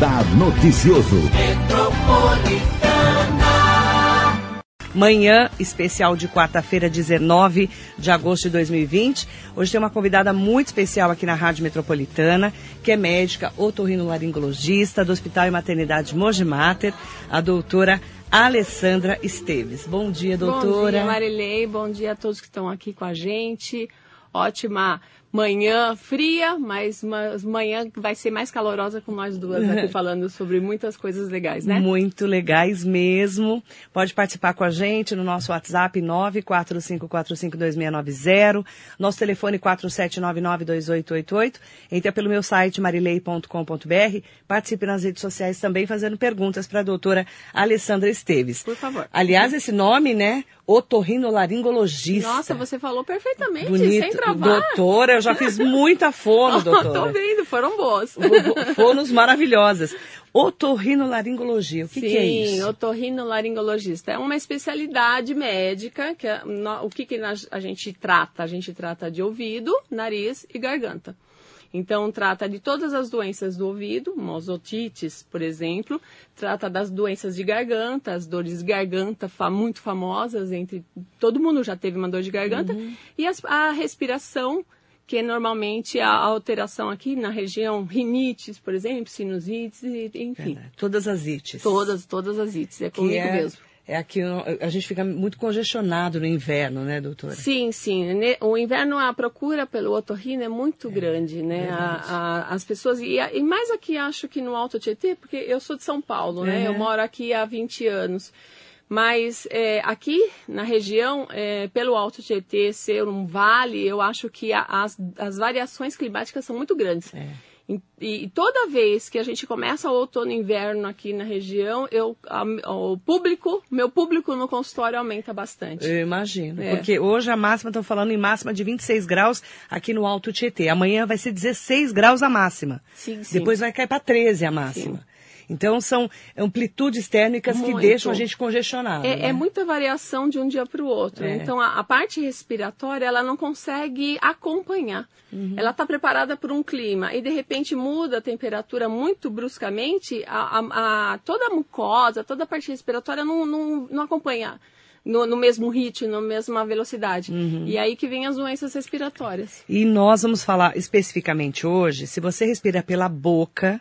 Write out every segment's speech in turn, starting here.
Radar Noticioso. Manhã especial de quarta-feira, 19 de agosto de 2020. Hoje tem uma convidada muito especial aqui na Rádio Metropolitana, que é médica otorrinolaringologista do Hospital e Maternidade Mogi Mater, a doutora Alessandra Esteves. Bom dia, doutora. Bom dia, Marilei. Bom dia a todos que estão aqui com a gente. Ótima manhã fria, mas uma manhã que vai ser mais calorosa com nós duas aqui falando sobre muitas coisas legais, né? Muito legais mesmo. Pode participar com a gente no nosso WhatsApp 945452690, nosso telefone 47992888. Entre pelo meu site marilei.com.br, participe nas redes sociais também fazendo perguntas para a doutora Alessandra Esteves. Por favor. Aliás, esse nome, né? Otorrinolaringologista. Nossa, você falou perfeitamente, Bonito. sem travar. Doutora, eu já fiz muita fono, doutora. Tô vendo, foram boas. Fonos maravilhosas. Otorrinolaringologia, o que, Sim, que é isso? otorrinolaringologista. É uma especialidade médica, que é, no- o que, que a gente trata? A gente trata de ouvido, nariz e garganta. Então, trata de todas as doenças do ouvido, mosotites, por exemplo, trata das doenças de garganta, as dores de garganta muito famosas, entre todo mundo já teve uma dor de garganta, e as- a respiração, que é normalmente a alteração aqui na região, rinites, por exemplo, sinusites, enfim. Verdade. Todas as ites. Todas, todas as ites, é comigo é, mesmo. É aqui, a gente fica muito congestionado no inverno, né, doutora? Sim, sim. O inverno, a procura pelo otorrino é muito grande, né? A- a- as pessoas, e, e mais aqui acho que no Alto Tietê, porque eu sou de São Paulo, né? Eu Uhum. moro aqui há 20 anos. Mas é, aqui na região, é, pelo Alto Tietê ser um vale, eu acho que a- as, as variações climáticas são muito grandes. É. E, e toda vez que a gente começa o outono e inverno aqui na região, eu, a- o público, meu público no consultório aumenta bastante. Eu imagino. É. Porque hoje a máxima, estão falando em máxima de 26 graus aqui no Alto Tietê. Amanhã vai ser 16 graus a máxima. Sim, sim. Depois vai cair para 13 a máxima. Então são amplitudes térmicas que Muito. deixam a gente congestionado. É, né? é muita variação de um dia para o outro. É. Então, a, a parte respiratória, ela não consegue acompanhar. Uhum. Ela está preparada por um clima e, de repente, muda a temperatura muito bruscamente, a, a- a- toda a mucosa, toda a parte respiratória não, não, não acompanha no, no mesmo ritmo, na mesma velocidade. Uhum. E aí que vem as doenças respiratórias. E nós vamos falar especificamente hoje, se você respira pela boca,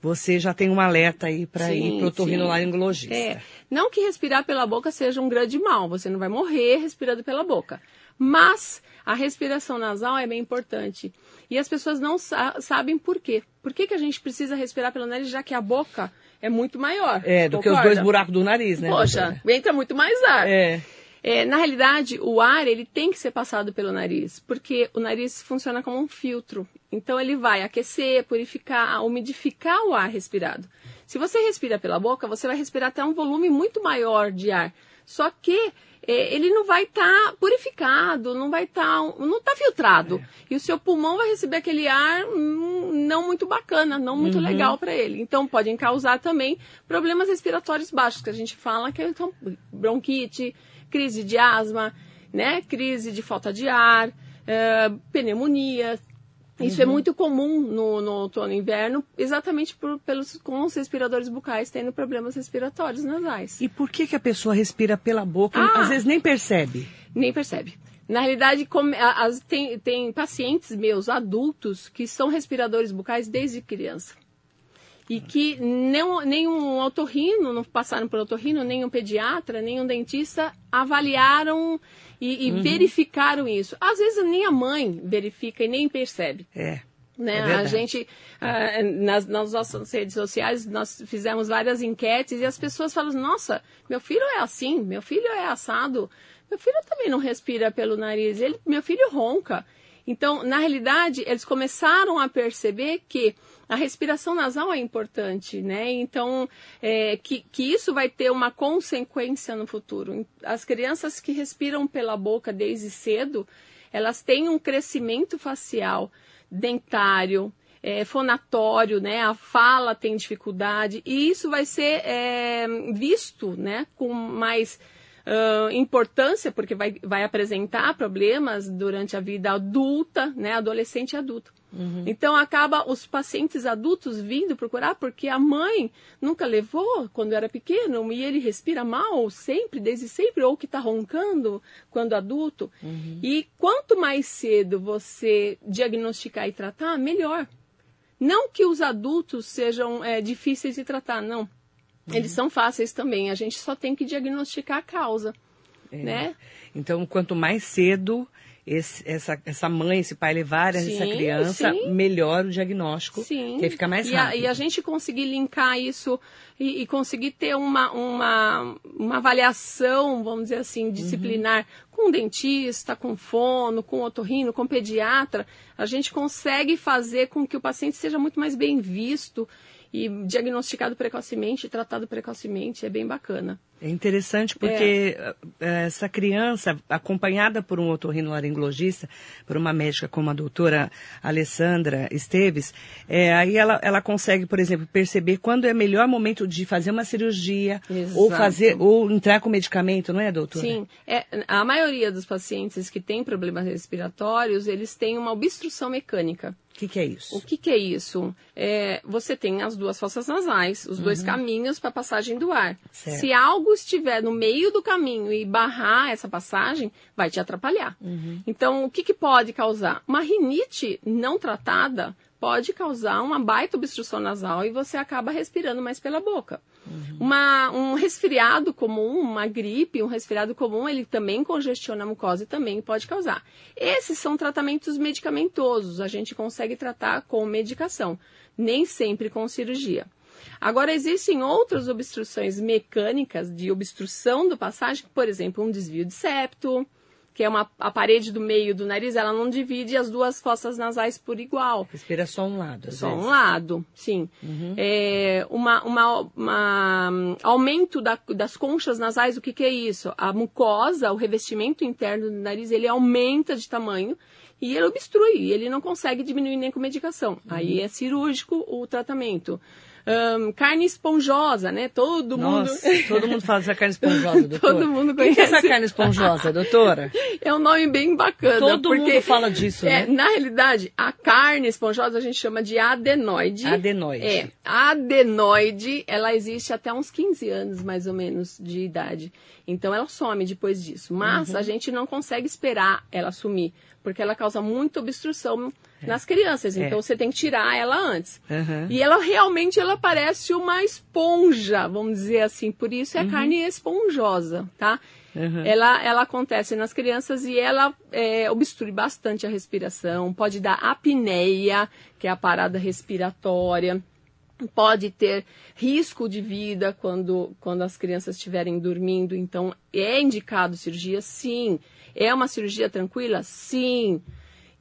você já tem um alerta aí para ir para o otorrinolaringologista. É, não que respirar pela boca seja um grande mal, você não vai morrer respirando pela boca. Mas a respiração nasal é bem importante. E as pessoas não sa- sabem por quê. Por que, que a gente precisa respirar pelo nariz, já que a boca é muito maior? É, do que os Concorda? dois buracos do nariz, né? Poxa, entra muito mais ar. É. É, na realidade, o ar ele tem que ser passado pelo nariz, porque o nariz funciona como um filtro. Então ele vai aquecer, purificar, umidificar o ar respirado. Se você respira pela boca, você vai respirar até um volume muito maior de ar. Só que é, ele não vai estar purificado, não vai estar, não está filtrado. E o seu pulmão vai receber aquele ar hum, não muito bacana, não muito legal para ele. Então podem causar também problemas respiratórios baixos, que a gente fala que é então, bronquite, crise de asma, né? Crise de falta de ar, eh, pneumonia. Isso é muito comum no, no outono e inverno, exatamente por, pelos, com os respiradores bucais tendo problemas respiratórios nasais. E por que, que a pessoa respira pela boca? Ah! Às vezes nem percebe. Nem percebe. Na realidade, a- as- tem, tem pacientes meus, adultos, que são respiradores bucais desde criança. E que não, nenhum otorrino, não passaram por otorrino, nenhum pediatra, nenhum dentista avaliaram e, e verificaram isso. Às vezes nem a mãe verifica e nem percebe É. né? É a gente, ah, nas, nas nossas redes sociais, nós fizemos várias enquetes e as pessoas falam, nossa, meu filho é assim, meu filho é assado, meu filho também não respira pelo nariz, ele, meu filho ronca. Então, na realidade, eles começaram a perceber que a respiração nasal é importante, né? Então, é, que, que isso vai ter uma consequência no futuro. As crianças que respiram pela boca desde cedo, elas têm um crescimento facial, dentário, é, fonatório, né? A fala tem dificuldade e isso vai ser é, visto, né? Com mais ah, importância porque vai, vai apresentar problemas durante a vida adulta, né? Adolescente e adulto. Uhum. Então acaba os pacientes adultos vindo procurar porque a mãe nunca levou quando era pequeno e ele respira mal sempre, desde sempre, ou que está roncando quando adulto. Uhum. E quanto mais cedo você diagnosticar e tratar, melhor. Não que os adultos sejam é, difíceis de tratar, não. Uhum. Eles são fáceis também. A gente só tem que diagnosticar a causa. É. Né? Então, quanto mais cedo esse, essa, essa mãe, esse pai levar sim, essa criança, sim. melhor o diagnóstico, sim. que fica mais rápido. E a, e a gente conseguir linkar isso e, e, conseguir ter uma, uma, uma avaliação, vamos dizer assim, disciplinar uhum. com dentista, com fono, com otorrino, com pediatra, a gente consegue fazer com que o paciente seja muito mais bem visto e diagnosticado precocemente, tratado precocemente, é bem bacana. É interessante porque é. Essa criança, acompanhada por um otorrinolaringologista, por uma médica como a doutora Alessandra Esteves, é, aí ela, ela consegue, por exemplo, perceber quando é melhor momento de fazer uma cirurgia Exato. ou fazer ou entrar com medicamento, não é, doutora? Sim. É, a maioria dos pacientes que têm problemas respiratórios, eles têm uma obstrução mecânica. O que, que, é isso? O que, que é isso? É, você tem as duas fossas nasais, os uhum. dois caminhos para passagem do ar. Certo. Se algo estiver no meio do caminho e barrar essa passagem, vai te atrapalhar. Uhum. Então, o que, que pode causar? Uma rinite não tratada pode causar uma baita obstrução nasal e você acaba respirando mais pela boca. Uhum. Uma, um resfriado comum, uma gripe, um resfriado comum, ele também congestiona a mucosa e também pode causar. Esses são tratamentos medicamentosos, a gente consegue tratar com medicação, nem sempre com cirurgia. Agora, existem outras obstruções mecânicas de obstrução do passagem, por exemplo, um desvio de septo, que é uma, a parede do meio do nariz, ela não divide as duas fossas nasais por igual. Respira só um lado. Só vezes. um lado, sim. Uhum. É, uma, uma, uma, aumento da, das conchas nasais, o que, que é isso? A mucosa, o revestimento interno do nariz, ele aumenta de tamanho e ele obstrui, ele não consegue diminuir nem com medicação. Uhum. Aí é cirúrgico o tratamento. Um, carne esponjosa, né? Todo Nossa, mundo. todo mundo fala dessa carne esponjosa, doutora. todo mundo conhece. O que é essa carne esponjosa, doutora? É um nome bem bacana. Todo porque, mundo fala disso, é, né? Na realidade, a carne esponjosa a gente chama de adenoide. Adenoide. É. Adenoide, ela existe até uns 15 anos, mais ou menos, de idade. Então ela some depois disso. Mas uhum. a gente não consegue esperar ela sumir, porque ela causa muita obstrução. Nas crianças. Então é. você tem que tirar ela antes. Uhum. E ela realmente ela parece uma esponja, vamos dizer assim. Por isso é uhum. carne esponjosa, tá? Uhum. Ela, ela acontece nas crianças e ela é, obstrui bastante a respiração, pode dar apneia, que é a parada respiratória, pode ter risco de vida quando, quando as crianças estiverem dormindo. Então, é indicado cirurgia? Sim. É uma cirurgia tranquila? Sim.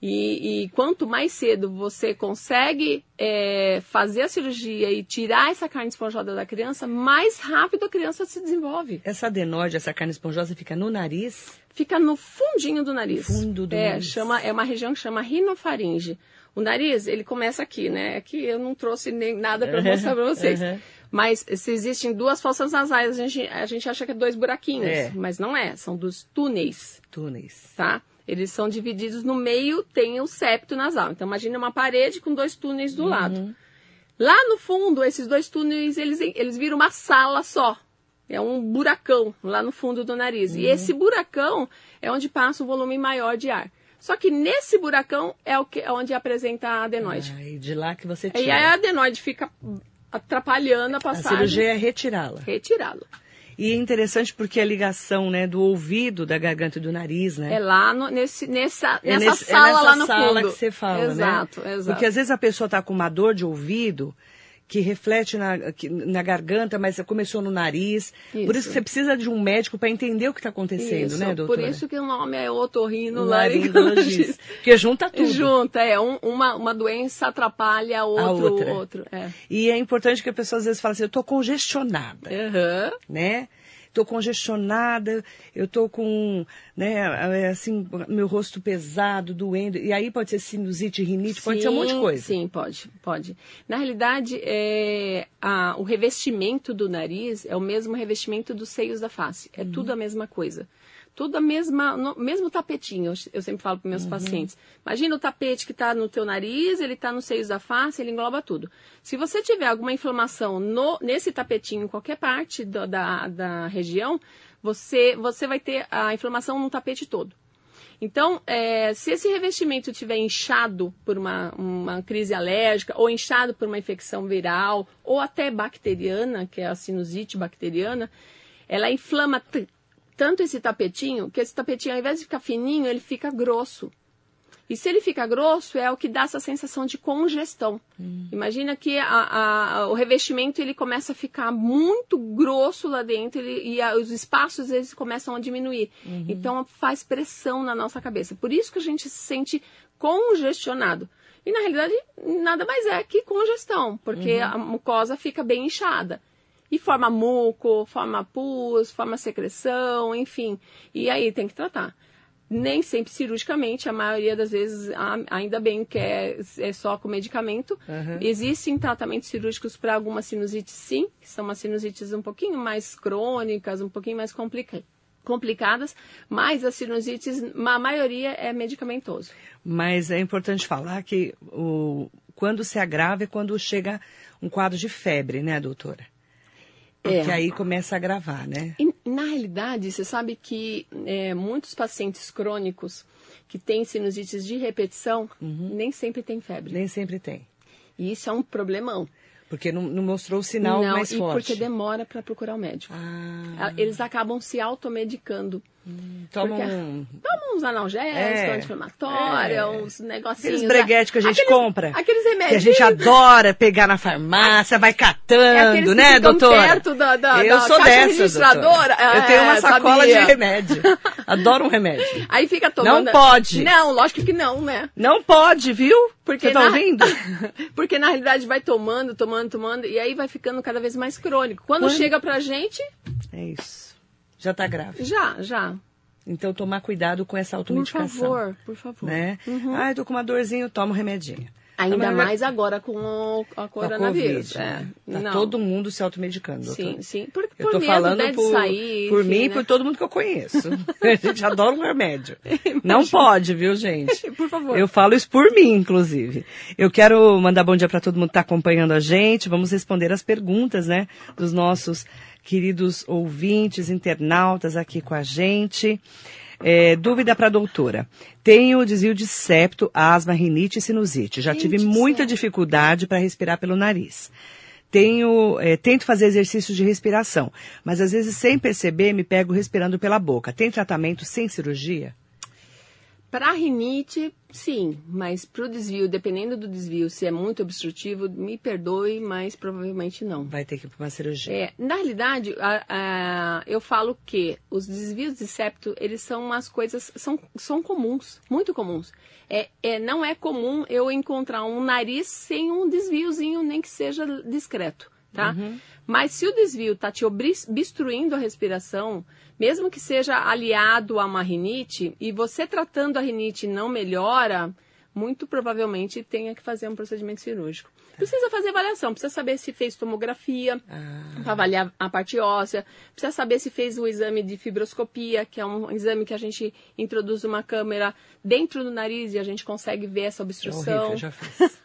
E, e, quanto mais cedo você consegue é, fazer a cirurgia e tirar essa carne esponjosa da criança, mais rápido a criança se desenvolve. Essa adenóide, essa carne esponjosa, fica no nariz? Fica no fundinho do nariz. Fundo do é, nariz. Chama, é uma região que chama rinofaringe. O nariz, ele começa aqui, né? Aqui eu não trouxe nem nada para mostrar para vocês. Uhum. Mas se existem duas fossas nasais, a gente, a gente acha que é dois buraquinhos. É. Mas não é, são dos túneis. Túneis. Tá? Eles são divididos no meio, tem o septo nasal. Então, imagine uma parede com dois túneis do uhum. lado. Lá no fundo, esses dois túneis, eles, eles viram uma sala só. É um buracão lá no fundo do nariz. Uhum. E esse buracão é onde passa o volume maior de ar. Só que nesse buracão é, o que, é onde apresenta a adenoide. Ah, e de lá que você tira. E aí a adenoide fica atrapalhando a passagem. A cirurgia é retirá-la. Retirá-la. E é interessante porque a ligação né, do ouvido, da garganta e do nariz, né? É lá no, nesse, nessa, é nessa nesse, sala é nessa lá no sala fundo. que você fala, exato, né? Exato, Porque às vezes a pessoa está com uma dor de ouvido que reflete na, na garganta, mas começou no nariz. Isso. Por isso que você precisa de um médico para entender o que está acontecendo, isso. né, doutora? Por isso que o nome é otorrinolaringologista. Porque junta tudo. Junta, é. Um, uma, uma doença atrapalha outro, a outra. outro é. E é importante que a pessoa às vezes fale assim, eu estou congestionada, uhum. né? Estou congestionada, eu estou com, né, é, assim, meu rosto pesado, doendo. E aí pode ser sinusite, rinite, sim, pode ser um monte de coisa. Sim, pode, pode. Na realidade, é, a, o revestimento do nariz é o mesmo revestimento dos seios da face. É uhum. tudo a mesma coisa. Tudo a mesma, no, mesmo tapetinho, eu sempre falo para meus uhum. pacientes. Imagina o tapete que está no teu nariz, ele está nos seios da face, ele engloba tudo. Se você tiver alguma inflamação no, nesse tapetinho, em qualquer parte do, da, da região, você, você vai ter a inflamação no tapete todo. Então, é, se esse revestimento estiver inchado por uma, uma crise alérgica, ou inchado por uma infecção viral, ou até bacteriana, que é a sinusite bacteriana, ela inflama tanto esse tapetinho, que esse tapetinho, ao invés de ficar fininho, ele fica grosso. E se ele fica grosso, é o que dá essa sensação de congestão. Hum. Imagina que a, a, o revestimento ele começa a ficar muito grosso lá dentro ele, e a, os espaços eles começam a diminuir. Uhum. Então faz pressão na nossa cabeça. Por isso que a gente se sente congestionado. E na realidade nada mais é que congestão, porque uhum. a mucosa fica bem inchada e forma muco, forma pus, forma secreção, enfim. E aí tem que tratar nem sempre cirurgicamente, a maioria das vezes, ainda bem que é, é só com medicamento. Uhum. Existem tratamentos cirúrgicos para algumas sinusites, sim, que são umas sinusites um pouquinho mais crônicas, um pouquinho mais complicadas complicadas, mas as sinusites, a maioria é medicamentoso. Mas é importante falar que o, quando se agrava é quando chega um quadro de febre, né, doutora? Porque é. aí começa a agravar, né? E, na realidade, você sabe que é, muitos pacientes crônicos que têm sinusites de repetição uhum. nem sempre têm febre. Nem sempre tem. E isso é um problemão. Porque não, não mostrou o sinal não, mais e forte. porque demora para procurar o médico. Ah. Eles acabam se automedicando. Hum, toma um... Toma uns analgésicos, é, anti-inflamatório, é. uns negocinhos. Aqueles breguetes que a gente aqueles, compra. Aqueles remédios. Que a gente adora pegar na farmácia, vai catando, é né, doutora? perto da, da, Eu da sou dessa, registradora. Eu tenho uma é, sacola sabia. de remédio. Adoro um remédio. Aí fica tomando... Não pode. Não, lógico que não, né? Não pode, viu? Porque Você tá na... ouvindo? Porque na realidade vai tomando, tomando, tomando, e aí vai ficando cada vez mais crônico. Quando, Quando... chega pra gente... É isso. Já tá grave. Já, já. Então, tomar cuidado com essa automedicação. Por favor, por favor. Né? Uhum. Ah, eu tô com uma dorzinha, eu tomo um remedinho. Ainda mais agora com o a coronavírus. Com a COVID, é. Tá todo mundo se automedicando. Sim, doutor. sim. Por, eu tô medo, falando né, por, sair, por enfim, mim e né? por todo mundo que eu conheço. a gente adora um remédio. Não pode, viu, gente? por favor. Eu falo isso por mim, inclusive. Eu quero mandar bom dia para todo mundo que está acompanhando a gente. Vamos responder as perguntas, né, dos nossos queridos ouvintes, internautas aqui com a gente. É, dúvida para a doutora. Tenho desvio de septo, asma, rinite e sinusite. Já tive muita dificuldade para respirar pelo nariz. Tenho, é, tento fazer exercícios de respiração, mas às vezes sem perceber me pego respirando pela boca. Tem tratamento sem cirurgia? Para rinite, sim, mas para o desvio, dependendo do desvio, se é muito obstrutivo, me perdoe, mas provavelmente não. Vai ter que ir para uma cirurgia. É, na realidade, a, a, eu falo que os desvios de septo, eles são umas coisas, são, são comuns, muito comuns. É, é, não é comum eu encontrar um nariz sem um desviozinho, nem que seja discreto, tá? Uhum. Mas se o desvio está te obstruindo a respiração, mesmo que seja aliado a uma rinite, e você tratando a rinite não melhora, muito provavelmente tenha que fazer um procedimento cirúrgico. Precisa fazer avaliação, precisa saber se fez tomografia, ah. para avaliar a parte óssea, precisa saber se fez o exame de fibroscopia, que é um exame que a gente introduz uma câmera dentro do nariz e a gente consegue ver essa obstrução. É horrível, já fiz.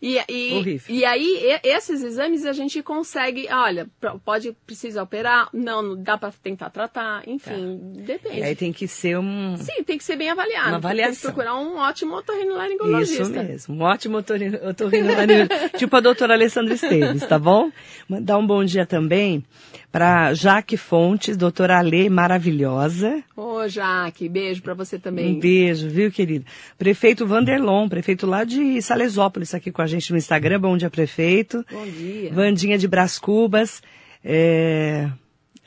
E, e, e aí, esses exames a gente consegue, olha, pode, precisa operar, não, não dá para tentar tratar, enfim, tá. depende. E aí tem que ser um... Sim, tem que ser bem avaliado. Uma avaliação. Tem que procurar um ótimo otorrinolaringologista. Isso mesmo, um ótimo otorrinolaringologista, tipo a doutora Alessandra Esteves, tá bom? Mandar um bom dia também para Jaque Fontes, doutora Alê, maravilhosa. Ô, Jaque, beijo para você também. Um beijo, viu, querido? Prefeito Vanderlon, prefeito lá de Salesópolis, aqui com a gente no Instagram. Bom dia, prefeito. Bom dia. Vandinha de Brás Cubas. É...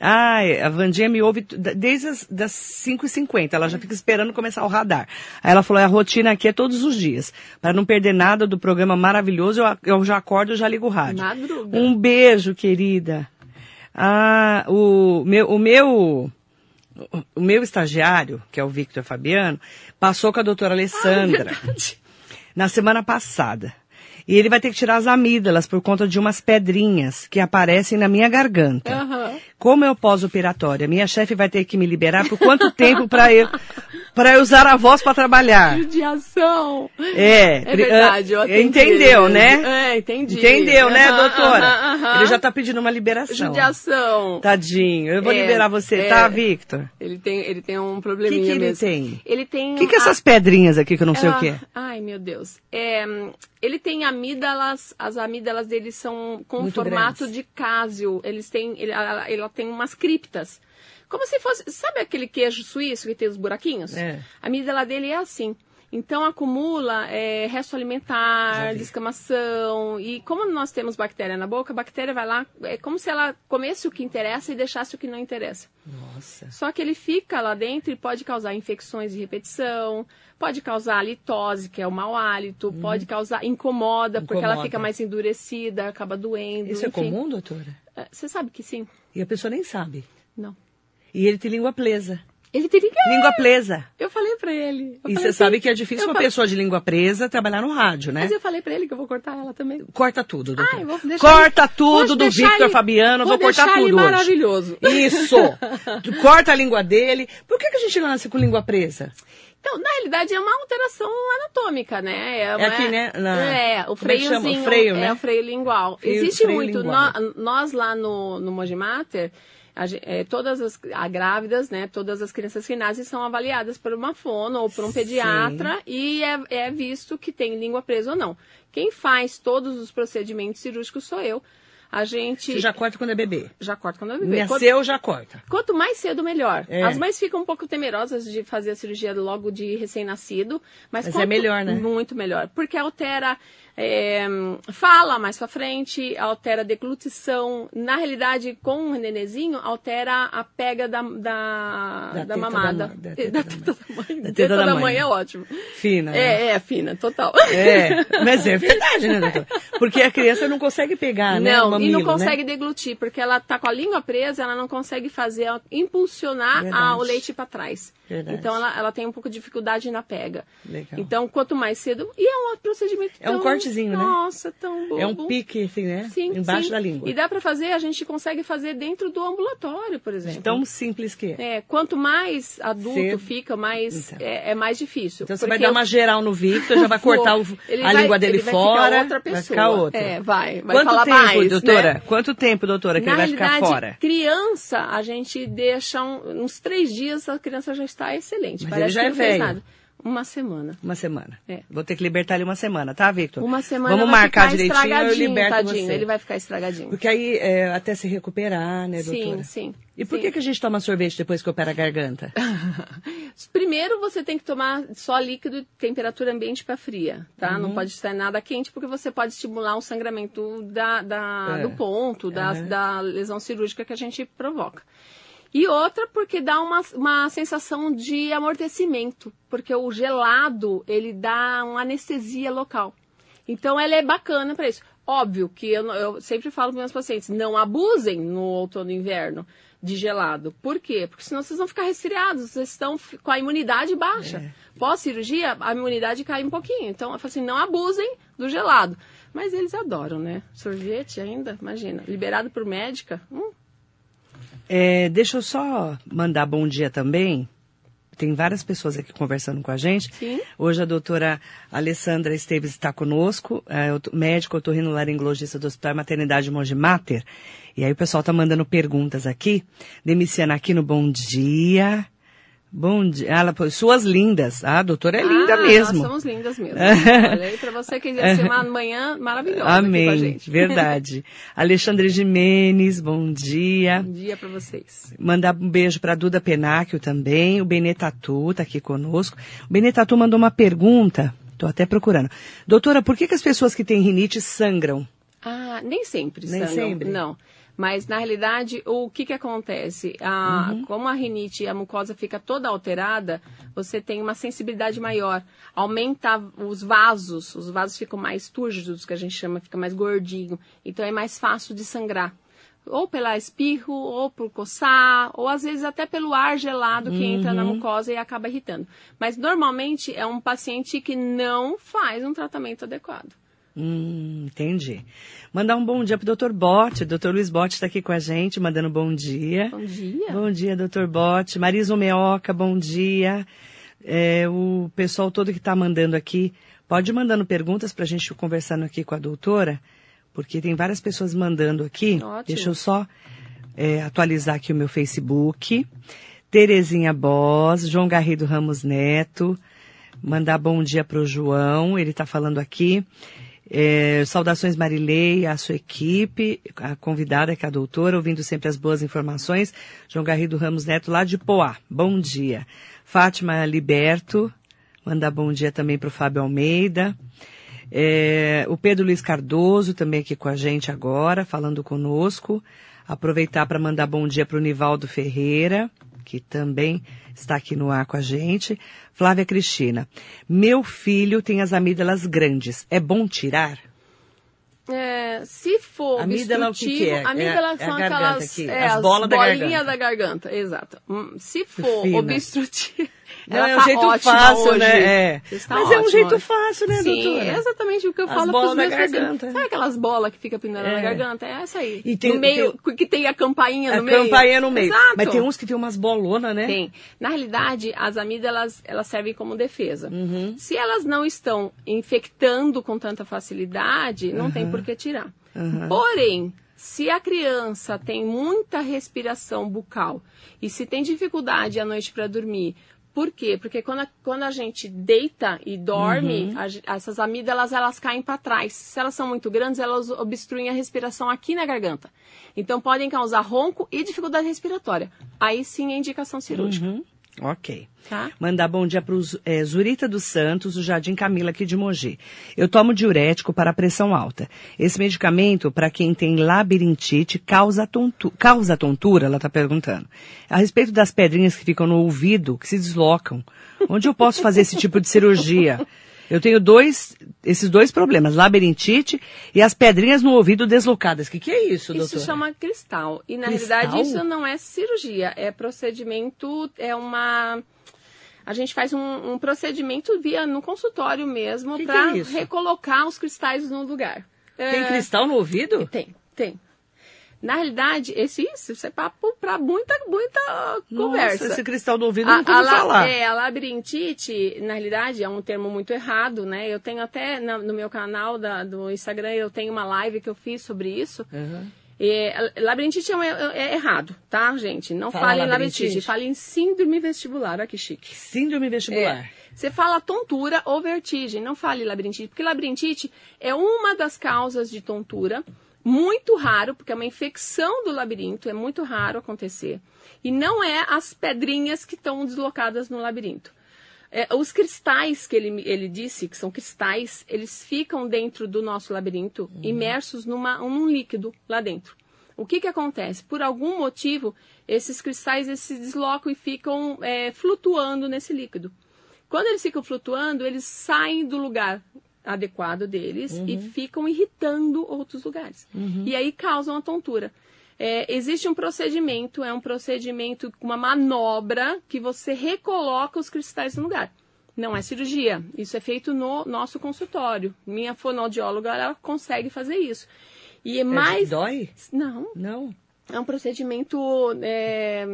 Ah, a Vandinha me ouve desde as das 5h50. Ela já fica esperando começar o radar. Aí ela falou, a rotina aqui é todos os dias. Para não perder nada do programa maravilhoso, eu, eu já acordo e já ligo o rádio. Madruga. Um beijo, querida. Ah, o meu, o meu, o meu estagiário, que é o Victor Fabiano, passou com a doutora Alessandra ah, na semana passada. E ele vai ter que tirar as amígdalas por conta de umas pedrinhas que aparecem na minha garganta. Uhum. Como eu pós-operatória, minha chefe vai ter que me liberar por quanto tempo para eu para usar a voz para trabalhar? Judiação. É, É verdade, eu ah, atendi entendeu, né? É, entendi. Entendeu, né, Aham, doutora? aham, aham. Ele já tá pedindo uma liberação. Judiação. Tadinho, eu vou É, liberar você, é. tá, Victor? Ele tem, ele tem um O que, probleminha que ele mesmo. tem? Ele tem. O que, que é essas pedrinhas aqui que eu não sei o Ah, que é? Ai, meu Deus. É, ele tem amígdalas, as amígdalas dele são com Muito formato grandes. de cásio. Eles têm, ele, ela, ela tem umas criptas. Como se fosse, sabe aquele queijo suíço que tem os buraquinhos? É. A amígdala dele é assim. Então acumula é, resto alimentar, descamação. E como nós temos bactéria na boca, a bactéria vai lá, é como se ela comesse o que interessa e deixasse o que não interessa. Nossa. Só que ele fica lá dentro e pode causar infecções de repetição, pode causar litose, que é o mau hálito, pode causar incomoda, porque ela. Incomoda. fica mais endurecida, acaba doendo. Isso é enfim. comum, doutora? É, Você sabe que sim? E a pessoa nem sabe. Não. E ele tem língua presa. Ele teria que. Língua presa. Eu falei pra ele. E você assim, sabe que é difícil uma falei- pessoa de língua presa trabalhar no rádio, né? Mas eu falei pra ele que eu vou cortar ela também. Corta tudo, doutor. Ah, eu vou deixar Corta ele- tudo vou do Victor ele- Fabiano, eu vou, vou cortar ele tudo hoje. maravilhoso. Isso! Tu Corta a língua dele. Por que, que a gente nasce com língua presa? Então, na realidade, é uma alteração anatômica, né? uma- aqui, né? Na- É, o é freiozinho. O freio, né? É o freio lingual. Freio- Existe freio muito. lingual. nó- nós lá no, no Mogi Mater, a é, todas as a grávidas, né? Todas as crianças que nascem são avaliadas por uma fono ou por um pediatra e é, é visto que tem língua presa ou não. Quem faz todos os procedimentos cirúrgicos sou eu. A gente Você já corta quando é bebê. já corta quando eu bebê. Nasceu, já corta. Quanto mais cedo, melhor. É. As mães ficam um pouco temerosas de fazer a cirurgia logo de recém-nascido, mas, Mas é quanto- melhor, né? Muito melhor. Porque altera é, fala mais pra frente, altera deglutição. Na realidade, com o nenezinho, altera a pega da, da, Da da, mamada. da teta da teta da mãe. Da teta teta da mãe. mãe é ótimo. Fina. né? É, é, fina, total. É, mas é verdade, né, doutor? Porque a criança não consegue pegar, né? Não, o e mamilo, não consegue né? deglutir, porque ela tá com a língua presa, ela não consegue fazer, impulsionar a- o leite para trás. Verdade. Então ela, ela tem um pouco de dificuldade na pega. Legal. Então, quanto mais cedo. E é um procedimento É um cortezinho, né? Nossa, tão bom. É um pique, assim, né? Sim, Embaixo sim. da língua. E dá para fazer, a gente consegue fazer dentro do ambulatório, por exemplo. Tão simples que é. É, quanto mais adulto Cedo. fica, mais Então. é, é mais difícil. Então você vai dar eu- uma geral no Victor, já vai cortar o- a vai- língua dele ele vai fora. Ficar outra vai pessoa. ficar outra. É, vai. Vai Quanto falar tempo, mais, doutora? né? Quanto tempo, doutora, que Na ele vai ficar fora? criança, a gente deixa um- uns três dias, a criança já está excelente. Mas Parece ele já que é não fez velho. nada. Uma semana. Uma semana. É. Vou ter que libertar ele uma semana, tá, Victor? Uma semana Vamos marcar direitinho, eu liberto tadinho. você. Ele vai ficar estragadinho. Porque aí, é, até se recuperar, né, doutora? Sim, sim. E por sim. que, que a gente toma sorvete depois que opera a garganta? Primeiro você tem que tomar só líquido, temperatura ambiente para fria, tá? Uhum. Não pode estar nada quente, porque você pode estimular um sangramento da, da- É. do ponto, da, Uhum. da lesão cirúrgica que a gente provoca. E outra porque dá uma, uma sensação de amortecimento, porque o gelado, ele dá uma anestesia local. Então, ela é bacana para isso. Óbvio que eu, eu sempre falo para meus pacientes, não abusem no outono e inverno de gelado. Por quê? Porque senão vocês vão ficar resfriados, vocês estão com a imunidade baixa. É. Pós-cirurgia, a imunidade cai um pouquinho. Então, eu falo assim, não abusem do gelado. Mas eles adoram, né? Sorvete ainda, imagina. Liberado por médica. Hum, É, deixa eu só mandar bom dia também. Tem várias pessoas aqui conversando com a gente. Sim. Hoje a doutora Alessandra Esteves está conosco, é, médico otorrinolaringologista do Hospital Maternidade Monge Mater. E aí o pessoal está mandando perguntas aqui. Demiciana aqui no Bom Dia. Bom dia. Ah, Ela suas lindas. Ah, a doutora é linda ah, mesmo. Nós somos lindas mesmo. Olha aí, pra você que ia ser uma manhã maravilhosa Amém. gente. Verdade. Alexandre Jimenez, bom dia. Bom dia pra vocês. Mandar um beijo para Duda Penáquio também. O Benetatu está aqui conosco. O Benetatu mandou uma pergunta. Estou até procurando. Doutora, por que, que as pessoas que têm rinite sangram? Ah, nem sempre, Nem sangram, sempre? Não. Mas, na realidade, o que, que acontece? A- Como a rinite e a mucosa fica toda alterada, você tem uma sensibilidade maior. Aumenta os vasos, os vasos ficam mais túrgidos, que a gente chama, fica mais gordinho. Então, é mais fácil de sangrar. Ou pela espirro, ou por coçar, ou às vezes até pelo ar gelado que entra na mucosa e acaba irritando. Mas, normalmente, é um paciente que não faz um tratamento adequado. Hum, entendi. Mandar um bom dia pro Dr. Bote. Dr. Luiz Bote está aqui com a gente, mandando bom dia. Bom dia. Bom dia, Dr. Bote. Marisa Meoca, bom dia. É, o pessoal todo que está mandando aqui, pode ir mandando perguntas para a gente conversando aqui com a doutora, porque tem várias pessoas mandando aqui. Ótimo. Deixa eu só é, atualizar aqui o meu Facebook. Terezinha Bos, João Garrido Ramos Neto, mandar bom dia para o João, ele está falando aqui. É, saudações Marilei, a sua equipe, a convidada que é a doutora, ouvindo sempre as boas informações. João Garrido Ramos Neto, lá de Poá. Bom dia. Fátima Liberto, mandar bom dia também para o Fábio Almeida. É, o Pedro Luiz Cardoso também aqui com a gente agora, falando conosco. Aproveitar para mandar bom dia para o Nivaldo Ferreira, que também está aqui no ar com a gente. Flávia Cristina. Meu filho tem as amígdalas grandes. É bom tirar? É, se for Amígdala, o que que é? obstrutivo, amígdala É é são aquelas aqui, é, as as bolas da bolinhas garganta. da garganta, exato. Hum, Se for Fina. obstrutivo, Não, é um tá jeito fácil, hoje. né? É. Está Mas é um jeito hoje. fácil, né, Sim, doutora? é exatamente o que eu As falo pros da meus garganta. Sabe aquelas bolas que fica pendurada É. na garganta? É essa aí. E tem- no meio, que tem a campainha A no meio. campainha no meio. Exato. Mas tem uns que tem umas bolonas, né? Tem. Na realidade, as amígdalas, elas servem como defesa. Uhum. Se elas não estão infectando com tanta facilidade, não tem por que tirar. Uhum. Porém, se a criança tem muita respiração bucal e se tem dificuldade à noite para dormir, por quê? Porque quando a, quando a gente deita e dorme, Uhum. a essas amígdalas elas caem para trás. Se elas são muito grandes, elas obstruem a respiração aqui na garganta. Então podem causar ronco e dificuldade respiratória. Aí sim é indicação cirúrgica, Uhum. Ok. tá? Mandar bom dia para o Zurita dos Santos, do Jardim Camila, aqui de Mogi. Eu tomo diurético para pressão alta. Esse medicamento, para quem tem labirintite, causa, tontu causa tontura, ela está perguntando. A respeito das pedrinhas que ficam no ouvido, que se deslocam, onde eu posso fazer esse tipo de cirurgia? Eu tenho dois, esses dois problemas, labirintite e as pedrinhas no ouvido deslocadas. O que, que é isso, Isso doutor? se chama cristal. E na Cristal? realidade isso não é cirurgia, é procedimento, é uma. A gente faz um, um procedimento via no consultório mesmo para é isso? recolocar os cristais no lugar. Tem É, cristal no ouvido? Tem, tem. Na realidade, esse isso, isso é papo para muita, muita conversa. Nossa, esse cristal no ouvido A, nunca a, falar. é, a labirintite, na realidade, é um termo muito errado, né? Eu tenho até na- no meu canal da- do Instagram, eu tenho uma live que eu fiz sobre isso. Uhum. É, labirintite é, um- é errado, tá, gente? Não Fala fale em labirintite. labirintite, fale em síndrome vestibular. Olha que chique. Síndrome vestibular. É. Você fala tontura ou vertigem, não fale labirintite, porque labirintite é uma das causas de tontura, muito raro, porque é uma infecção do labirinto, é muito raro acontecer. E não é as pedrinhas que estão deslocadas no labirinto. É, os cristais que ele, ele disse, que são cristais, eles ficam dentro do nosso labirinto, imersos numa, num líquido lá dentro. O que, que acontece? Por algum motivo, esses cristais eles se deslocam e ficam é, flutuando nesse líquido. Quando eles ficam flutuando, eles saem do lugar adequado deles e ficam irritando outros lugares. E aí causam a tontura. É, existe um procedimento, é um procedimento uma manobra que você recoloca os cristais no lugar. Não é cirurgia. Isso é feito no nosso consultório. Minha fonoaudióloga ela consegue fazer isso. E é mais. Dói? Não, Não. é um procedimento. É,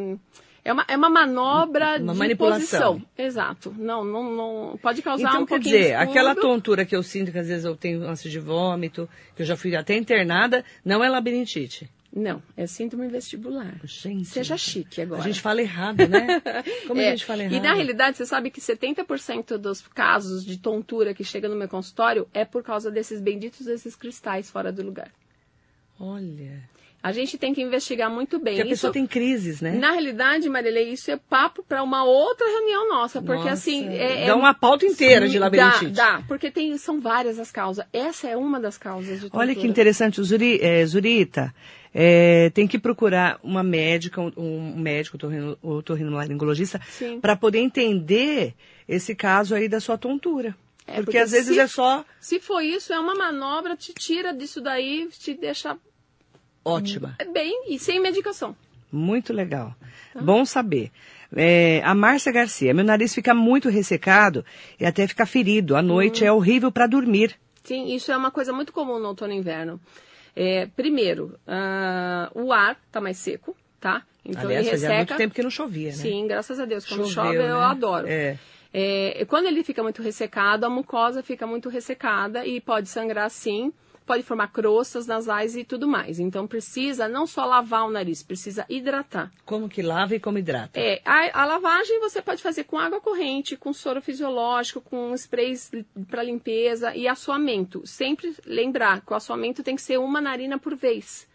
é, uma, é uma manobra Uma de manipulação. posição. Exato. Não, não, não. Pode causar Então, um quer dizer, de aquela tontura que eu sinto, que às vezes eu tenho ânsia de vômito, que eu já fui até internada, não é labirintite. Não, é síndrome vestibular. Gente. Seja chique agora. A gente fala errado, né? Como É, a gente fala errado? E na realidade, você sabe que 70% dos casos de tontura que chega no meu consultório é por causa desses benditos desses cristais fora do lugar. Olha. A gente tem que investigar muito bem. Porque a pessoa Isso- tem crises, né? Na realidade, Marilei, isso é papo para uma outra reunião nossa, porque Nossa, assim é, Dá é- uma pauta inteira de Dá, labirintite. dá, porque tem, são várias as causas. Essa é uma das causas de tontura. Olha que interessante, Zuri, é, Zurita, é, tem que procurar uma médica, um, um médico, otorrino- otorrinolaringologista, Sim. para poder entender esse caso aí da sua tontura. É, porque, porque às vezes se- é só Se for isso, é uma manobra, te tira disso daí, te deixa ótima. bem e sem medicação. Muito legal. Tá. Bom saber. É, a Márcia Garcia, meu nariz fica muito ressecado e até fica ferido. À noite Hum. é horrível para dormir. Sim, isso é uma coisa muito comum no outono e inverno. É, primeiro, uh, o ar está mais seco, tá? Então Aliás, ele resseca. Fazia muito tempo que não chovia, né? Sim, graças a Deus. Quando Choveu, chove, né? eu adoro. É. É, quando ele fica muito ressecado, a mucosa fica muito ressecada e pode sangrar sim pode formar crostas nasais e tudo mais. Então precisa não só lavar o nariz, precisa hidratar. Como que lava e como hidrata? É, a, a lavagem você pode fazer com água corrente, com soro fisiológico, com sprays para limpeza e assoamento. Sempre lembrar que o assoamento tem que ser uma narina por vez.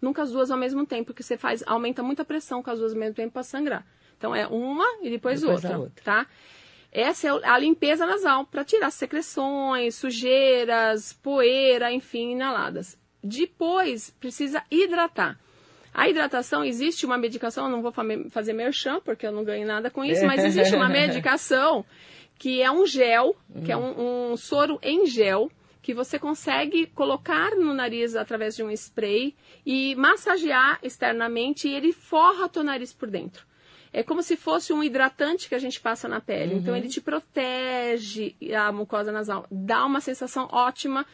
Nunca as duas ao mesmo tempo, porque você faz aumenta muita pressão com as duas ao mesmo tempo para sangrar. Então é uma e depois, depois outra, outra, tá? Essa é a limpeza nasal, para tirar secreções, sujeiras, poeira, enfim, inaladas. Depois, precisa hidratar. A hidratação, existe uma medicação, eu não vou fazer merchan, porque eu não ganho nada com isso, mas existe uma medicação que é um gel, que é um, um soro em gel, que você consegue colocar no nariz através de um spray e massagear externamente e ele forra o teu nariz por dentro é como se fosse um hidratante que a gente passa na pele. Então, uhum. Então ele te protege a mucosa nasal, dá uma sensação ótima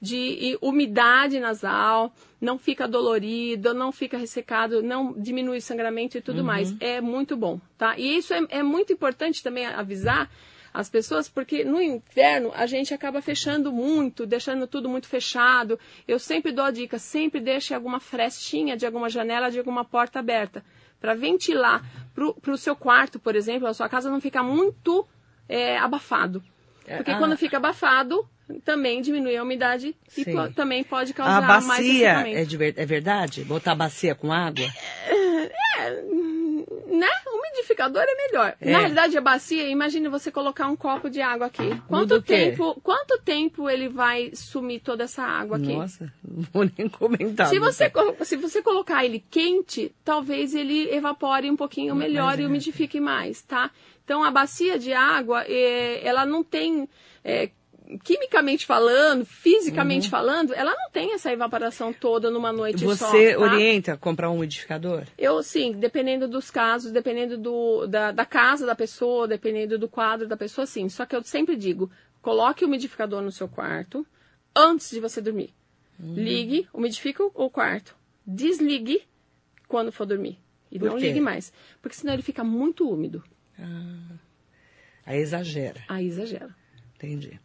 de umidade nasal, não fica dolorido, não fica ressecado, não diminui o sangramento e tudo uhum. mais. É muito bom, tá? E isso é, é muito importante também avisar as pessoas, porque no inverno a gente acaba fechando muito, deixando tudo muito fechado. Eu sempre dou a dica, sempre deixe alguma frestinha de alguma janela, de alguma porta aberta para ventilar para o seu quarto, por exemplo, a sua casa não ficar muito é, abafado. É, Porque ah. quando fica abafado, também diminui a umidade Sim. e também pode causar a bacia mais é, de, é verdade? Botar a bacia com água? É, é né? O umidificador é melhor. É. Na realidade, a bacia, imagine você colocar um copo de água aqui. Quanto tempo, quanto tempo ele vai sumir toda essa água aqui? Nossa, não vou nem comentar. Se você, se você colocar ele quente, talvez ele evapore um pouquinho melhor e é. umidifique mais, tá? Então, a bacia de água, é, ela não tem é, quimicamente falando, fisicamente uhum. falando, ela não tem essa evaporação toda numa noite Você só. Você tá? orienta a comprar um umidificador? Eu sim, dependendo dos casos, dependendo do, da, da, casa da pessoa, dependendo do quadro da pessoa, sim. Só que eu sempre digo, coloque o umidificador no seu quarto antes de você dormir. Uhum. Ligue, umidifique o quarto. Desligue quando for dormir. E Por não quê? ligue mais. Porque senão ele fica muito úmido. Ah, aí exagera. Aí exagera. Entendi.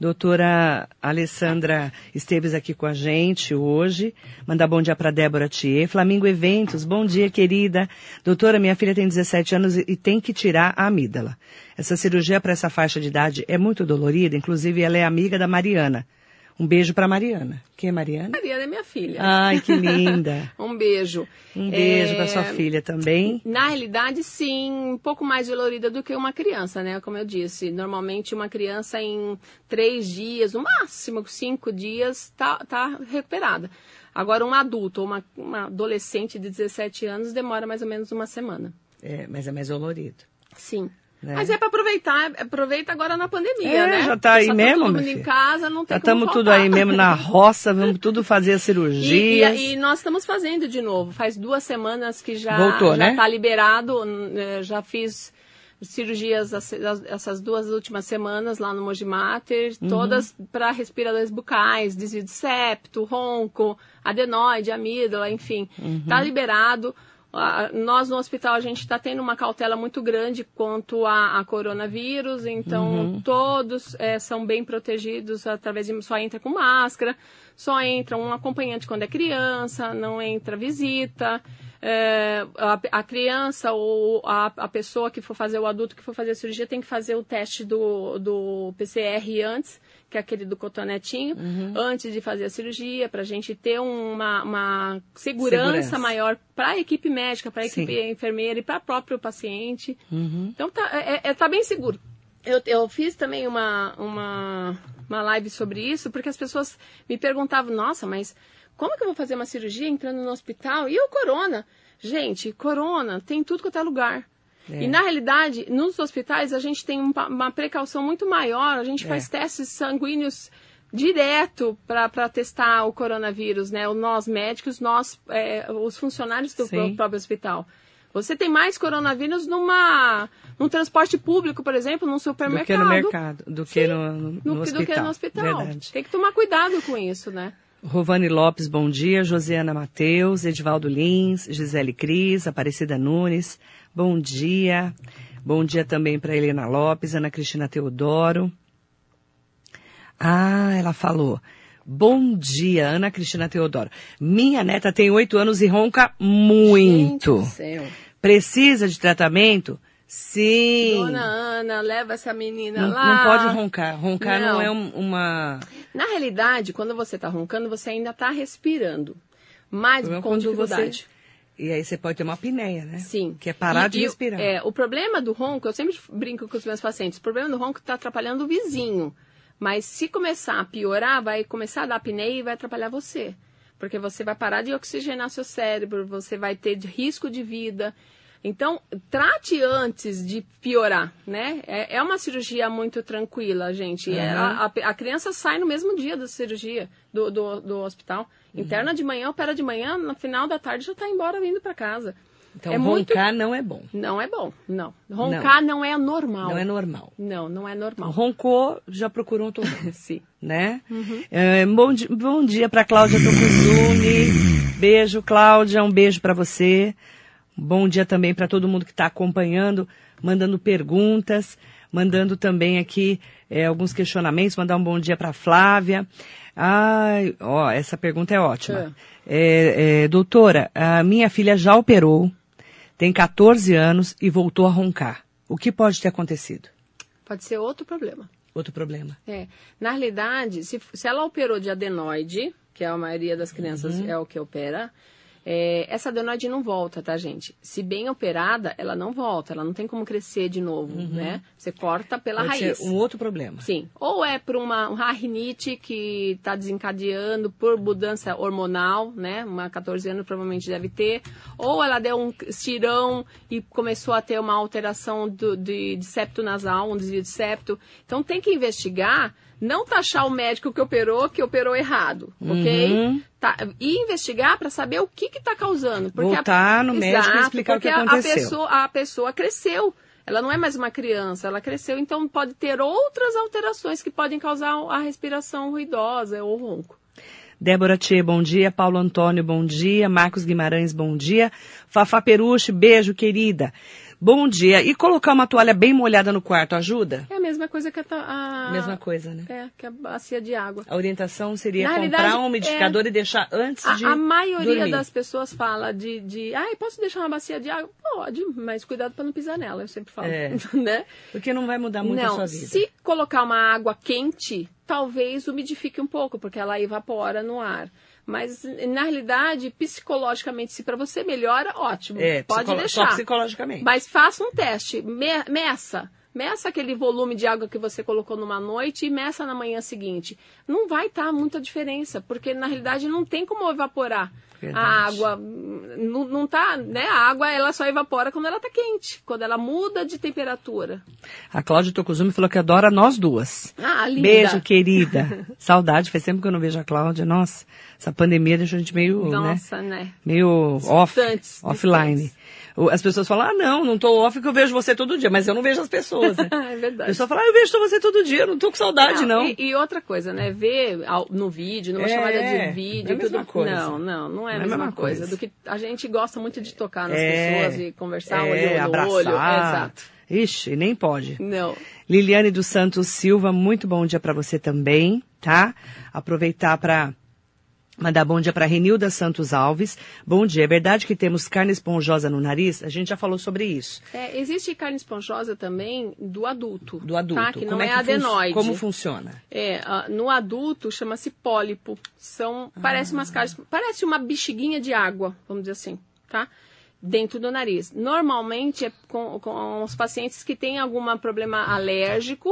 Doutora Alessandra Esteves aqui com a gente hoje. Mandar bom dia para Débora Thier. Flamingo Eventos, bom dia, querida. Doutora, minha filha tem 17 anos e tem que tirar a amígdala. Essa cirurgia para essa faixa de idade é muito dolorida, inclusive ela é amiga da Mariana. Um beijo para Mariana. Quem é Mariana? Mariana é minha filha. Ai, que linda. um beijo. Um beijo é... para sua filha também. Na realidade, sim, um pouco mais dolorida do que uma criança, né? Como eu disse, normalmente uma criança em três dias, no máximo cinco dias, tá, tá recuperada. Agora, um adulto ou uma, uma adolescente de 17 anos demora mais ou menos uma semana. É, mas é mais dolorido. Sim. Né? Mas é para aproveitar, aproveita agora na pandemia, é, né? Já tá aí Só mesmo, todo mundo em casa, não tem Já estamos tudo aí mesmo na roça, vamos tudo fazer a cirurgia. E, e, e, nós estamos fazendo de novo. Faz duas semanas que já Voltou, já né? tá liberado, é, já fiz cirurgias essas duas últimas semanas lá no Mogimater, uhum. todas para respiradores bucais, desvio de septo, ronco, adenoide, amígdala, enfim. Uhum. Tá liberado nós no hospital a gente está tendo uma cautela muito grande quanto a, a coronavírus, então uhum. todos é, são bem protegidos através de só entra com máscara, só entra um acompanhante quando é criança, não entra visita. É, a, a, criança ou a, a, pessoa que for fazer, o adulto que for fazer a cirurgia tem que fazer o teste do, do PCR antes que é aquele do cotonetinho, uhum. antes de fazer a cirurgia, para a gente ter uma, uma segurança, segurança. maior para a equipe médica, para a equipe enfermeira e para o próprio paciente. Uhum. Então tá, é, é, tá bem seguro. Eu, eu fiz também uma, uma, uma live sobre isso, porque as pessoas me perguntavam, nossa, mas como que eu vou fazer uma cirurgia entrando no hospital? E o corona? Gente, corona tem tudo quanto é lugar. É. E na realidade, nos hospitais a gente tem uma, precaução muito maior, a gente é. faz testes sanguíneos direto para testar o coronavírus, né? Nós médicos, nós, é, os funcionários do Sim. próprio hospital. Você tem mais coronavírus numa, num transporte público, por exemplo, num supermercado. Do que no mercado, do que no, no, no, no hospital. Do que no hospital. Verdade. Tem que tomar cuidado com isso, né? Rovane Lopes, bom dia. Josiana Mateus, Edivaldo Lins, Gisele Cris, Aparecida Nunes, bom dia. Bom dia também para Helena Lopes, Ana Cristina Teodoro. Ah, ela falou. Bom dia, Ana Cristina Teodoro. Minha neta tem oito anos e ronca muito. Gente do céu. Precisa de tratamento? Sim. Dona Ana, leva essa menina Não, lá. não pode roncar. Roncar não, Não. é um- uma. Na realidade, quando você está roncando, você ainda está respirando. Mas com quando dificuldade. você- E aí você pode ter uma apneia, né? Sim. Que é parar E- de respirar. É, o problema do ronco, eu sempre brinco com os meus pacientes, o problema do ronco está atrapalhando o vizinho. Mas se começar a piorar, vai começar a dar apneia e vai atrapalhar você. Porque você vai parar de oxigenar seu cérebro, você vai ter risco de vida. Então, trate antes de piorar, né? É, é uma cirurgia muito tranquila, gente. Uhum. a, a- a criança sai no mesmo dia da cirurgia, do, do, do hospital. Uhum. Interna de manhã, opera de manhã, no final da tarde já está embora, vindo para casa. Então, é muito roncar não é bom. não é bom, não. Roncar não, é normal. Não é normal. Não, não é normal. Roncou, já procurou um Sim. né? Uhum. É, bom, di- bom dia para Cláudia Tocuzuni. Beijo, Cláudia. Um beijo para você. Bom dia também para todo mundo que está acompanhando, mandando perguntas, mandando também aqui é, alguns questionamentos. Mandar um bom dia para Flávia. Ai, ó, essa pergunta é ótima. É, é, doutora, a minha filha já operou, tem 14 anos e voltou a roncar. O que pode ter acontecido? Pode ser outro problema. Outro problema. É. Na realidade, se, se ela operou de adenoide, que é a maioria das crianças Uhum. é o que opera, é, essa adenoide não volta, tá, gente? Se bem operada, ela não volta, ela não tem como crescer de novo, né? Você corta pela Uhum. Pode raiz. ser um outro problema. Sim. Ou é por uma, rinite que está desencadeando por mudança hormonal, né? Uma 14 anos provavelmente deve ter. Ou ela deu um estirão e começou a ter uma alteração do- de, de septo nasal, um desvio de septo. Então tem que investigar, não taxar o médico que operou, que operou errado, ok? Uhum. Tá, e investigar para saber o que está causando. Porque a- Voltar no médico e Exato, explicar o que a- aconteceu. A pessoa, a pessoa cresceu. Ela não é mais uma criança, ela cresceu, então pode ter outras alterações que podem causar a respiração ruidosa ou ronco. Débora Tchê, bom dia. Paulo Antônio, bom dia. Marcos Guimarães, bom dia. Fafá Peruche, beijo, querida. Bom dia. E colocar uma toalha bem molhada no quarto ajuda? É a mesma coisa que a, a Mesma coisa, né? é que a bacia de água. A orientação seria Na comprar um umidificador e deixar antes A, de a maioria dormir. das pessoas fala de, de, ai, posso deixar uma bacia de água? Pode, mas cuidado para não pisar nela, eu sempre falo, É. né? Porque não vai mudar muito a não, sua vida. se colocar uma água quente, talvez umidifique um pouco, porque ela evapora no ar. Mas, na realidade, psicologicamente, se para você melhora, ótimo. É, pode deixar. Só psicologicamente. Mas faça um teste. Me- meça. Meça aquele volume de água que você colocou numa noite e meça na manhã seguinte. Não vai estar muita diferença, porque na realidade não tem como evaporar. Verdade. A água não, não tá, né? A água ela só evapora quando ela tá quente, quando ela muda de temperatura. A Cláudia Tocuzumi falou que adora nós duas. Ah, linda. Beijo, querida. Saudade, faz tempo que eu não vejo a Cláudia. Nossa, essa pandemia deixou a gente meio, né? Nossa, né? Meio off, Distantes, offline. distantes. As pessoas falam, ah, não, não tô off que eu vejo você todo dia, mas eu não vejo as pessoas, né? é A verdade. pessoa fala, ah, eu vejo você todo dia, eu não tô com saudade, não. E, e outra coisa, né? Ver ao- no vídeo, numa É, chamada não é de a vídeo. mesma tudo- coisa. Não, não, não é a Não é a mesma, mesma coisa. coisa. Do que a gente gosta muito de tocar nas É, pessoas e conversar é, olho no abraçar. olho. Exato. Ixi, nem pode. Não. Liliane dos Santos Silva, muito bom dia para você também, tá? Aproveitar para mandar bom dia para Renilda Santos Alves. Bom dia. É verdade que temos carne esponjosa no nariz? A gente já falou sobre isso. É, existe carne esponjosa também do adulto. Do adulto. Tá? Que Como não é, fun- adenoide. Como funciona? É, ah, no adulto chama-se pólipo. São, parece umas carnes, parece uma bexiguinha de água, vamos dizer assim, tá? Dentro do nariz. Normalmente é com, com os pacientes que têm algum problema alérgico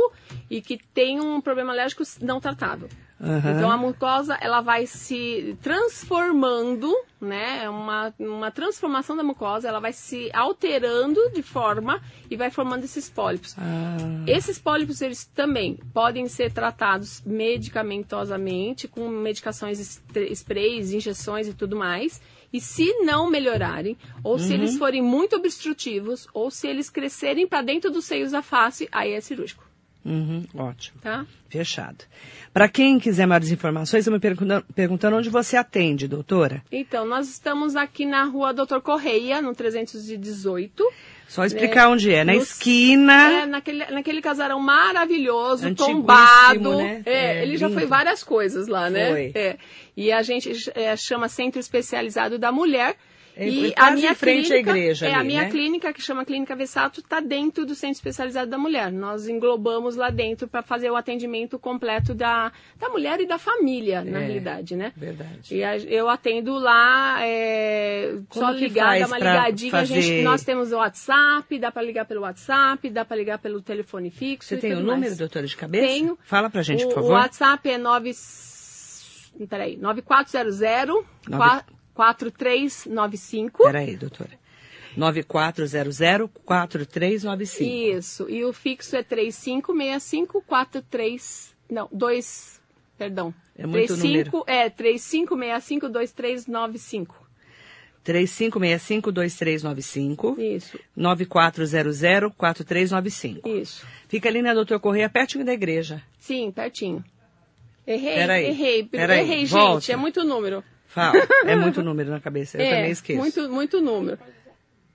e que têm um problema alérgico não tratado. Aham. Então a mucosa ela vai se transformando, né? É Uma, uma transformação da mucosa, ela vai se alterando de forma e vai formando esses pólipos. Ah, Esses pólipos, eles também podem ser tratados medicamentosamente, com medicações, sprays, injeções e tudo mais. E se não melhorarem, ou se eles forem muito obstrutivos, ou se eles crescerem para dentro dos seios da face, aí é cirúrgico, uhum, ótimo. tá? Fechado. Para quem quiser maiores informações, eu me perguntando, perguntando onde você atende, doutora. Então, nós estamos aqui na rua Doutor Correia, no 318. Só explicar onde é. Na No- esquina. É, naquele, naquele casarão maravilhoso, tombado. né? É, É, ele já lindo. foi várias coisas lá, né? Foi. É. E a gente é, chama Centro Especializado da Mulher. É, e a minha em frente à clínica, igreja é ali, a minha né? clínica que chama Clínica Vessato está dentro do Centro Especializado da Mulher. Nós englobamos lá dentro para fazer o atendimento completo da, da mulher e da família, na É. realidade, né? Verdade. E a- eu atendo lá, é, só ligar, dar uma ligadinha. A gente, fazer- nós temos o WhatsApp, dá para ligar pelo WhatsApp, dá para ligar pelo telefone fixo. Você tem o número, mais. doutora, de cabeça? Tenho. Fala pra gente, o, por O favor. WhatsApp é 9... Peraí, 9400 Nove- 4395. Peraí, doutora. 9400-4395. Isso. E o fixo é 356543. Não, 2. Perdão. É muito 35, É, 35652395. 3565-2395. Isso, 9400-4395. isso. Fica ali na Doutor Correia, pertinho da igreja. Sim, pertinho. Errei, Peraí, errei, peraí, errei, volta. gente. É muito número. Fala. É muito número na cabeça. Eu é, também esqueço. Muito, muito número.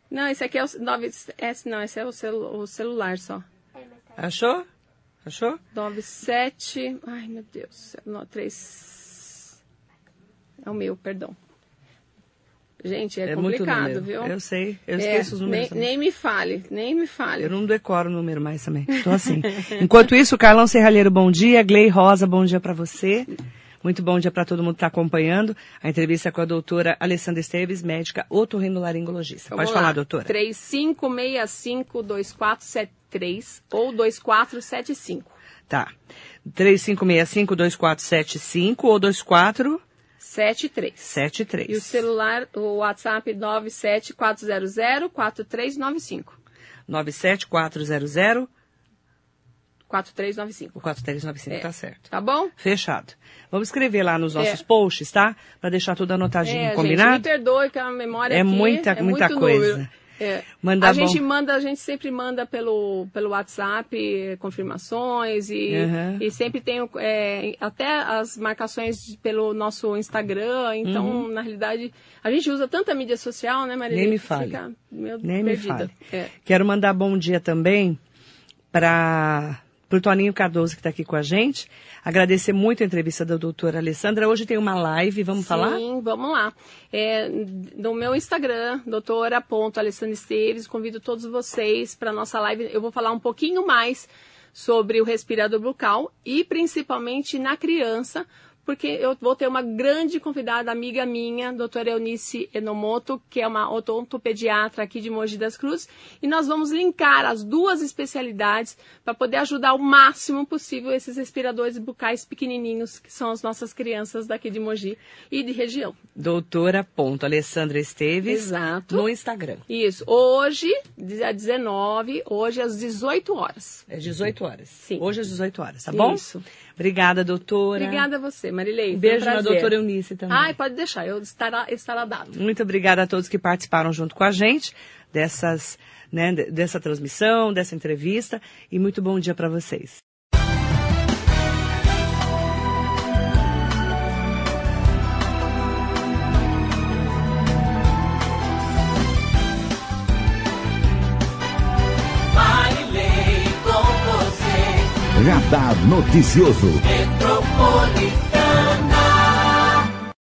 Não, esse aqui é o nove, esse, não, esse é o, celu, o celular só. Achou? Achou? 97. Ai, meu Deus. 3. É o meu, perdão. Gente, é, muito complicado, viu? Eu sei. Eu É, esqueço os números nem, nem me fale, nem me fale. Eu não decoro o número mais também. Tô assim. Enquanto isso, Carlão Serralheiro, bom dia. Glei Rosa, bom dia para você. Muito bom dia para todo mundo que está acompanhando a entrevista com a doutora Alessandra Esteves, médica otorrinolaringologista. Vamos Pode lá. falar, doutora. 3565-2473 ou 2475. Tá. 3565-2475 ou 2473. 73. E o celular, o WhatsApp 97400-4395. 97400 4395. o 4395, É. tá certo. Tá bom? Fechado. Vamos escrever lá nos nossos É. posts, tá? Para deixar tudo anotadinho, É, gente, me combinado? perdoe que a memória É aqui muita- é muita coisa. número. É. Mandar a gente bom. manda, a gente sempre manda pelo, pelo WhatsApp confirmações e, Uhum. e sempre tem é, até as marcações pelo nosso Instagram. Então, na realidade, a gente usa tanta mídia social, né, Maria? Uhum. Nem me fale. Fica meio Nem me perdida. fale. É. Quero mandar bom dia também para o Toninho Cardoso, que está aqui com a gente. Agradecer muito a entrevista da doutora Alessandra. Hoje tem uma live, vamos falar? Sim, vamos lá. É, no meu Instagram, doutora.alessandra Esteves, convido todos vocês para nossa live. Eu vou falar um pouquinho mais sobre o respirador bucal e principalmente na criança, porque eu vou ter uma grande convidada, amiga minha, doutora Eunice Enomoto, que é uma odontopediatra aqui de Mogi das Cruzes, e nós vamos linkar as duas especialidades para poder ajudar o máximo possível esses respiradores bucais pequenininhos, que são as nossas crianças daqui de Mogi e de região. Doutora ponto Alessandra Esteves Exato. no Instagram. Isso. Hoje, dia 19, hoje às 18 horas. É 18 horas. Sim. Hoje às 18 horas, tá bom? Isso. Obrigada, doutora. Obrigada a você, Marilei. Um beijo na prazer. doutora Eunice também. Ai, pode deixar, eu estará, estará dado. Muito obrigada a todos que participaram junto com a gente dessas, né, de- dessa transmissão, dessa entrevista e muito bom dia para vocês. Radar Noticioso.